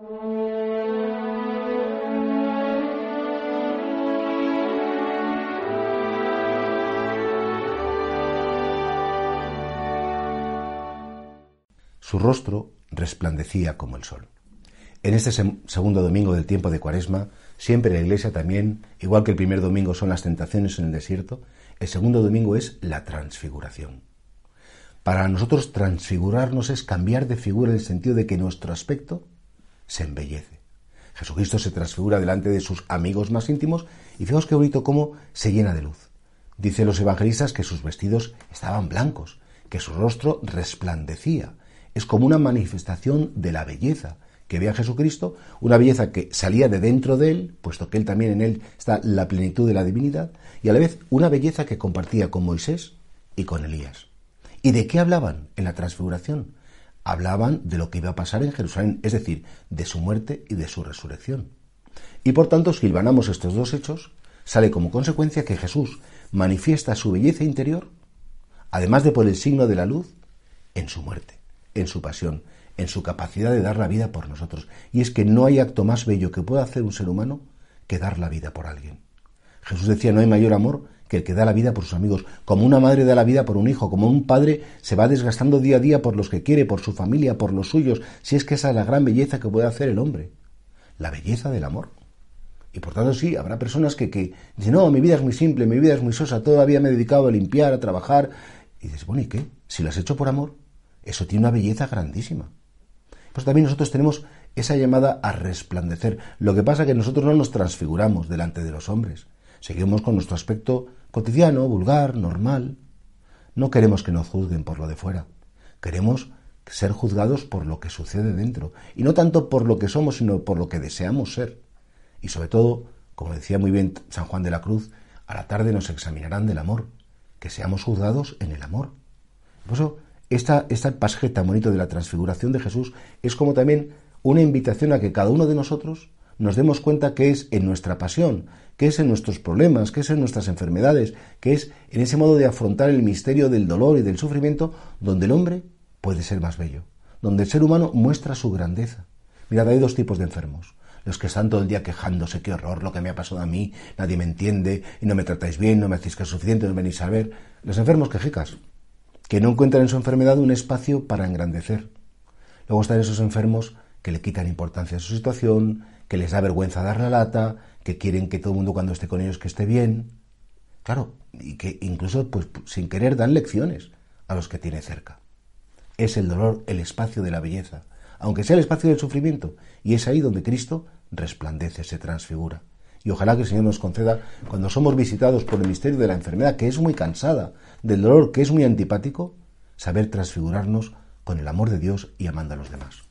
Su rostro resplandecía como el sol. En este segundo domingo del tiempo de Cuaresma, siempre la Iglesia también, igual que el primer domingo son las tentaciones en el desierto, el segundo domingo es la transfiguración. Para nosotros transfigurarnos es cambiar de figura en el sentido de que nuestro aspecto se embellece. Jesucristo se transfigura delante de sus amigos más íntimos y fijaos qué bonito cómo se llena de luz. Dicen los evangelistas que sus vestidos estaban blancos, que su rostro resplandecía, es como una manifestación de la belleza que veía Jesucristo, una belleza que salía de dentro de él, puesto que él también en él está la plenitud de la divinidad, y a la vez una belleza que compartía con Moisés y con Elías. ¿Y de qué hablaban en la transfiguración? Hablaban de lo que iba a pasar en Jerusalén, es decir, de su muerte y de su resurrección. Y por tanto, si hilvanamos estos dos hechos, sale como consecuencia que Jesús manifiesta su belleza interior, además de por el signo de la luz, en su muerte en su pasión, en su capacidad de dar la vida por nosotros. Y es que no hay acto más bello que pueda hacer un ser humano que dar la vida por alguien. Jesús decía, no hay mayor amor que el que da la vida por sus amigos, como una madre da la vida por un hijo, como un padre se va desgastando día a día por los que quiere, por su familia, por los suyos, si es que esa es la gran belleza que puede hacer el hombre, la belleza del amor. Y por tanto sí, habrá personas que, que dicen, no, mi vida es muy simple, mi vida es muy sosa, todavía me he dedicado a limpiar, a trabajar. Y dices, bueno, ¿y qué? Si lo has hecho por amor, eso tiene una belleza grandísima. Pues también nosotros tenemos esa llamada a resplandecer. Lo que pasa es que nosotros no nos transfiguramos delante de los hombres. Seguimos con nuestro aspecto cotidiano, vulgar, normal. No queremos que nos juzguen por lo de fuera. Queremos ser juzgados por lo que sucede dentro. Y no tanto por lo que somos, sino por lo que deseamos ser. Y sobre todo, como decía muy bien San Juan de la Cruz, a la tarde nos examinarán del amor. Que seamos juzgados en el amor. Por eso esta, este pasaje tan bonito de la transfiguración de Jesús es como también una invitación a que cada uno de nosotros nos demos cuenta que es en nuestra pasión, que es en nuestros problemas, que es en nuestras enfermedades, que es en ese modo de afrontar el misterio del dolor y del sufrimiento donde el hombre puede ser más bello, donde el ser humano muestra su grandeza. Mirad, hay dos tipos de enfermos. Los que están todo el día quejándose, qué horror lo que me ha pasado a mí, nadie me entiende y no me tratáis bien, no me hacéis que es suficiente, no venís a ver. Los enfermos quejicas, que no encuentran en su enfermedad un espacio para engrandecer. Luego están esos enfermos que le quitan importancia a su situación, que les da vergüenza dar la lata, que quieren que todo el mundo cuando esté con ellos que esté bien. Claro, y que incluso pues sin querer dan lecciones a los que tiene cerca. Es el dolor el espacio de la belleza, aunque sea el espacio del sufrimiento, y es ahí donde Cristo resplandece, se transfigura. Y ojalá que el Señor nos conceda, cuando somos visitados por el misterio de la enfermedad, que es muy cansada, del dolor, que es muy antipático, saber transfigurarnos con el amor de Dios y amando a los demás.